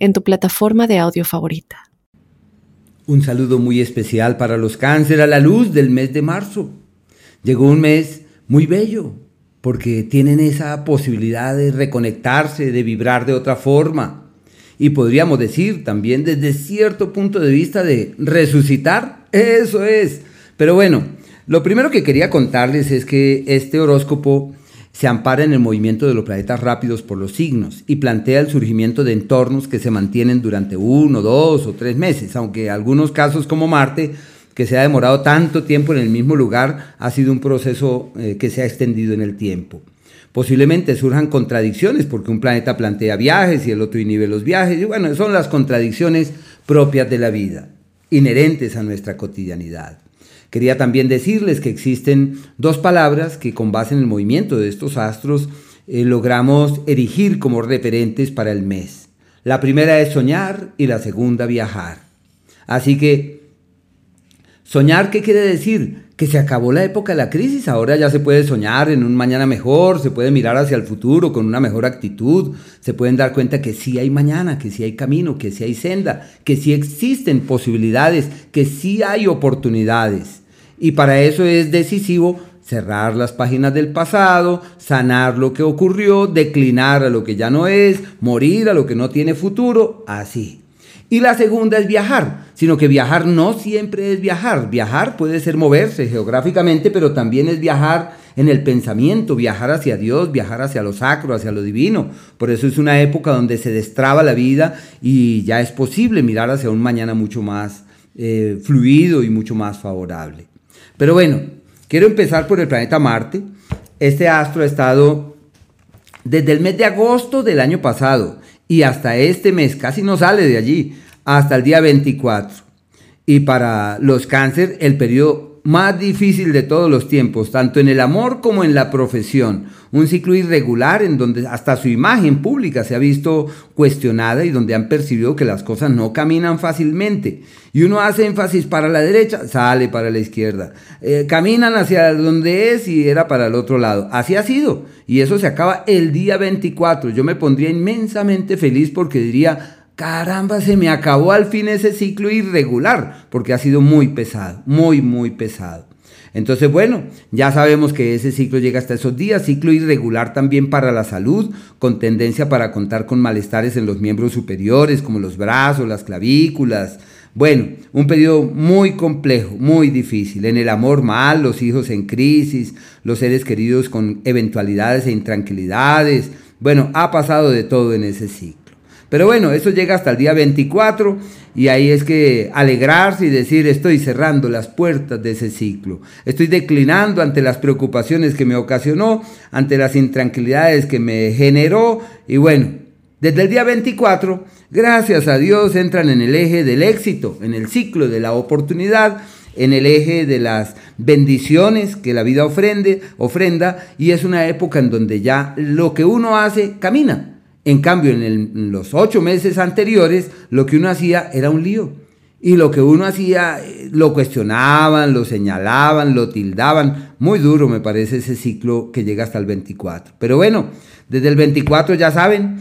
en tu plataforma de audio favorita. Un saludo muy especial para los cáncer a la luz del mes de marzo. Llegó un mes muy bello porque tienen esa posibilidad de reconectarse, de vibrar de otra forma. Y podríamos decir también desde cierto punto de vista de resucitar. Eso es. Pero bueno, lo primero que quería contarles es que este horóscopo se ampara en el movimiento de los planetas rápidos por los signos y plantea el surgimiento de entornos que se mantienen durante uno, dos o tres meses, aunque algunos casos como Marte, que se ha demorado tanto tiempo en el mismo lugar, ha sido un proceso eh, que se ha extendido en el tiempo. Posiblemente surjan contradicciones porque un planeta plantea viajes y el otro inhibe los viajes, y bueno, son las contradicciones propias de la vida, inherentes a nuestra cotidianidad. Quería también decirles que existen dos palabras que con base en el movimiento de estos astros eh, logramos erigir como referentes para el mes. La primera es soñar y la segunda viajar. Así que, soñar, ¿qué quiere decir? Que se acabó la época de la crisis, ahora ya se puede soñar en un mañana mejor, se puede mirar hacia el futuro con una mejor actitud, se pueden dar cuenta que sí hay mañana, que sí hay camino, que sí hay senda, que sí existen posibilidades, que sí hay oportunidades. Y para eso es decisivo cerrar las páginas del pasado, sanar lo que ocurrió, declinar a lo que ya no es, morir a lo que no tiene futuro, así. Y la segunda es viajar, sino que viajar no siempre es viajar. Viajar puede ser moverse geográficamente, pero también es viajar en el pensamiento, viajar hacia Dios, viajar hacia lo sacro, hacia lo divino. Por eso es una época donde se destraba la vida y ya es posible mirar hacia un mañana mucho más eh, fluido y mucho más favorable. Pero bueno, quiero empezar por el planeta Marte. Este astro ha estado desde el mes de agosto del año pasado y hasta este mes, casi no sale de allí, hasta el día 24. Y para los cáncer, el periodo más difícil de todos los tiempos, tanto en el amor como en la profesión. Un ciclo irregular en donde hasta su imagen pública se ha visto cuestionada y donde han percibido que las cosas no caminan fácilmente. Y uno hace énfasis para la derecha, sale para la izquierda. Eh, caminan hacia donde es y era para el otro lado. Así ha sido. Y eso se acaba el día 24. Yo me pondría inmensamente feliz porque diría, caramba, se me acabó al fin ese ciclo irregular, porque ha sido muy pesado, muy, muy pesado. Entonces, bueno, ya sabemos que ese ciclo llega hasta esos días, ciclo irregular también para la salud, con tendencia para contar con malestares en los miembros superiores, como los brazos, las clavículas. Bueno, un periodo muy complejo, muy difícil. En el amor mal, los hijos en crisis, los seres queridos con eventualidades e intranquilidades. Bueno, ha pasado de todo en ese ciclo. Pero bueno, eso llega hasta el día 24 y ahí es que alegrarse y decir estoy cerrando las puertas de ese ciclo. Estoy declinando ante las preocupaciones que me ocasionó, ante las intranquilidades que me generó y bueno, desde el día 24, gracias a Dios, entran en el eje del éxito, en el ciclo de la oportunidad en el eje de las bendiciones que la vida ofrende, ofrenda y es una época en donde ya lo que uno hace camina. En cambio, en, los ocho meses anteriores, lo que uno hacía era un lío. Y lo que uno hacía, eh, lo cuestionaban, lo señalaban, lo tildaban. Muy duro me parece ese ciclo que llega hasta el 24. Pero bueno, desde el 24 ya saben,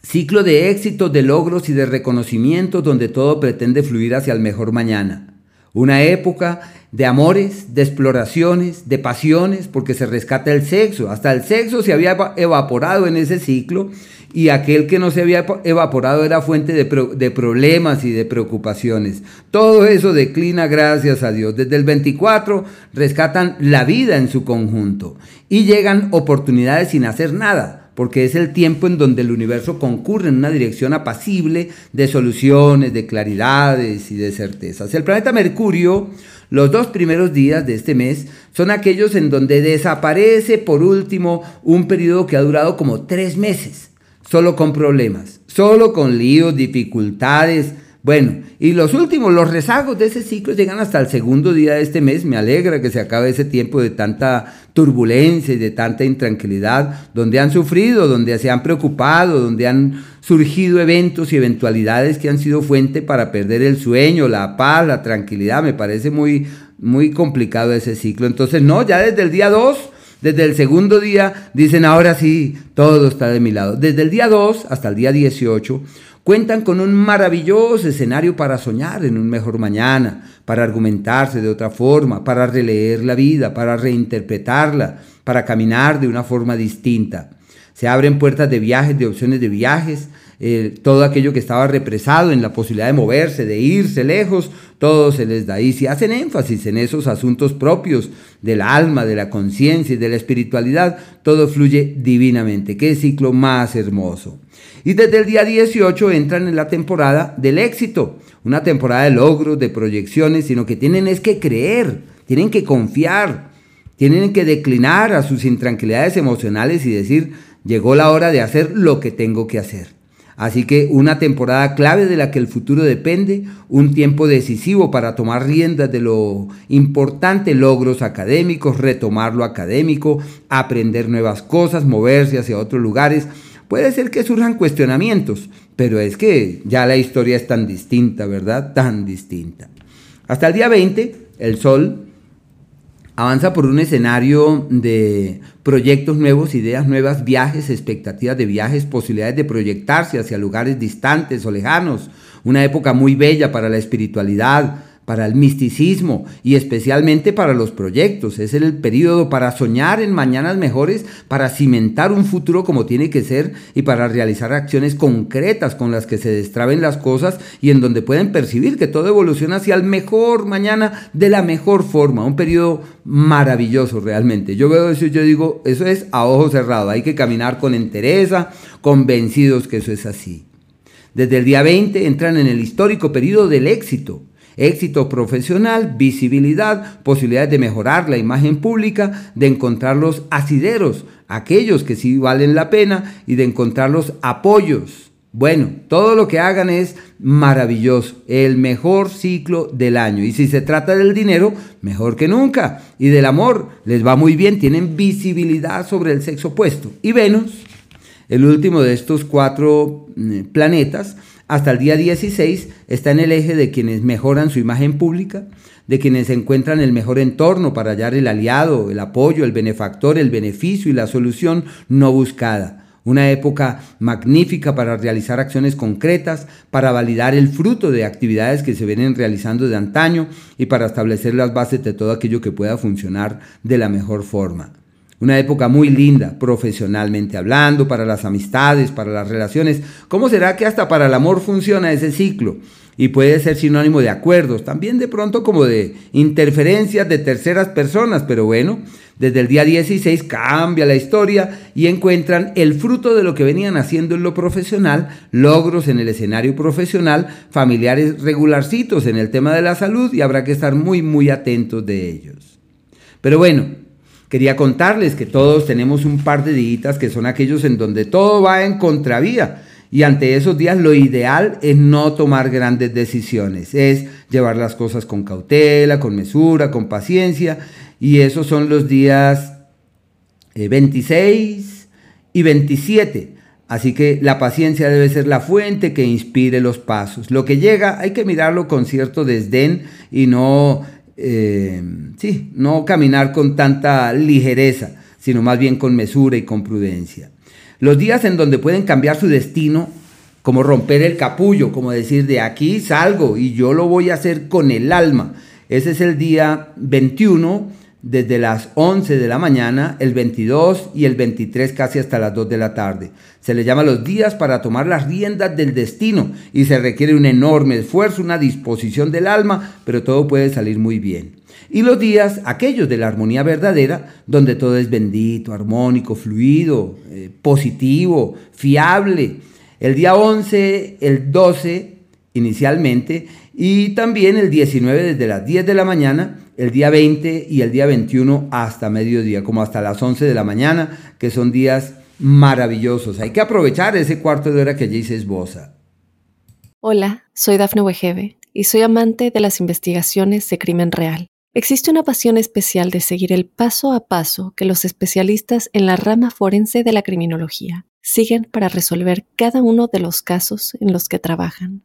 ciclo de éxitos, de logros y de reconocimientos donde todo pretende fluir hacia el mejor mañana. Una época de amores, de exploraciones, de pasiones, porque se rescata el sexo. Hasta el sexo se había evaporado en ese ciclo y aquel que no se había evaporado era fuente de, de, problemas y de preocupaciones. Todo eso declina gracias a Dios. Desde el 24 rescatan la vida en su conjunto y llegan oportunidades sin hacer nada porque es el tiempo en donde el universo concurre en una dirección apacible de soluciones, de claridades y de certezas. El planeta Mercurio, los dos primeros días de este mes son aquellos en donde desaparece por último un periodo que ha durado como tres meses, solo con problemas solo con líos, dificultades. Bueno, y los últimos, los rezagos de ese ciclo llegan hasta el segundo día de este mes. Me alegra que se acabe ese tiempo de tanta turbulencia y de tanta intranquilidad, donde han sufrido, donde se han preocupado, donde han surgido eventos y eventualidades que han sido fuente para perder el sueño, la paz, la tranquilidad. Me parece muy, muy complicado ese ciclo. Entonces, no, ya desde el día 2 desde el segundo día dicen, ahora sí, todo está de mi lado. Desde el día 2 hasta el día 18 cuentan con un maravilloso escenario para soñar en un mejor mañana, para argumentarse de otra forma, para releer la vida, para reinterpretarla, para caminar de una forma distinta. Se abren puertas de viajes, de opciones de viajes, eh, todo aquello que estaba represado en la posibilidad de moverse, de irse lejos, todo se les da. Y si hacen énfasis en esos asuntos propios del alma, de la conciencia y de la espiritualidad, todo fluye divinamente. Qué ciclo más hermoso. Y desde el día 18 entran en la temporada del éxito, una temporada de logros, de proyecciones, sino que tienen es que creer, tienen que confiar, tienen que declinar a sus intranquilidades emocionales y decir, llegó la hora de hacer lo que tengo que hacer. Así que una temporada clave de la que el futuro depende, un tiempo decisivo para tomar riendas de lo importante, logros académicos, retomar lo académico, aprender nuevas cosas, moverse hacia otros lugares. Puede ser que surjan cuestionamientos, pero es que ya la historia es tan distinta, ¿verdad? Tan distinta. Hasta el día 20, el Sol avanza por un escenario de proyectos nuevos, ideas nuevas, viajes, expectativas de viajes, posibilidades de proyectarse hacia lugares distantes o lejanos, una época muy bella para la espiritualidad, para el misticismo y especialmente para los proyectos. Es el periodo para soñar en mañanas mejores, para cimentar un futuro como tiene que ser y para realizar acciones concretas con las que se destraben las cosas y en donde pueden percibir que todo evoluciona hacia el mejor mañana de la mejor forma. Un periodo maravilloso realmente. Yo veo eso y yo digo, eso es a ojo cerrado. Hay que caminar con entereza, convencidos que eso es así. Desde el día 20 entran en el histórico periodo del éxito éxito profesional, visibilidad, posibilidades de mejorar la imagen pública, de encontrar los asideros, aquellos que sí valen la pena, y de encontrar los apoyos. Bueno, todo lo que hagan es maravilloso, el mejor ciclo del año. Y si se trata del dinero, mejor que nunca. Y del amor, les va muy bien, tienen visibilidad sobre el sexo opuesto. Y Venus, el último de estos cuatro mm, planetas, hasta el día 16 está en el eje de quienes mejoran su imagen pública, de quienes encuentran el mejor entorno para hallar el aliado, el apoyo, el benefactor, el beneficio y la solución no buscada. Una época magnífica para realizar acciones concretas, para validar el fruto de actividades que se vienen realizando de antaño y para establecer las bases de todo aquello que pueda funcionar de la mejor forma. Una época muy linda, profesionalmente hablando, para las amistades, para las relaciones. ¿Cómo será que hasta para el amor funciona ese ciclo? Y puede ser sinónimo de acuerdos, también de pronto como de interferencias de terceras personas, pero bueno, desde el día 16 cambia la historia y encuentran el fruto de lo que venían haciendo en lo profesional, logros en el escenario profesional, familiares regularcitos en el tema de la salud y habrá que estar muy, muy atentos de ellos. Pero bueno, Quería contarles que todos tenemos un par de días que son aquellos en donde todo va en contravía. Y ante esos días lo ideal es no tomar grandes decisiones, es llevar las cosas con cautela, con mesura, con paciencia. Y esos son los días 26 eh, y 27. Así que la paciencia debe ser la fuente que inspire los pasos. Lo que llega hay que mirarlo con cierto desdén y no eh, sí, no caminar con tanta ligereza, sino más bien con mesura y con prudencia. Los días en donde pueden cambiar su destino, como romper el capullo, como decir, de aquí salgo y yo lo voy a hacer con el alma. Ese es el día 21 desde las 11 de la mañana, el 22 y el 23 casi hasta las 2 de la tarde. Se le llama los días para tomar las riendas del destino y se requiere un enorme esfuerzo, una disposición del alma, pero todo puede salir muy bien. Y los días, aquellos de la armonía verdadera, donde todo es bendito, armónico, fluido, eh, positivo, fiable. El día 11, el 12 inicialmente y también el 19 desde las 10 de la mañana el día 20 y el día 21 hasta mediodía, como hasta las 11 de la mañana, que son días maravillosos. Hay que aprovechar ese cuarto de hora que allí se esboza. Hola, soy Dafne Wegebe y soy amante de las investigaciones de crimen real. Existe una pasión especial de seguir el paso a paso que los especialistas en la rama forense de la criminología siguen para resolver cada uno de los casos en los que trabajan.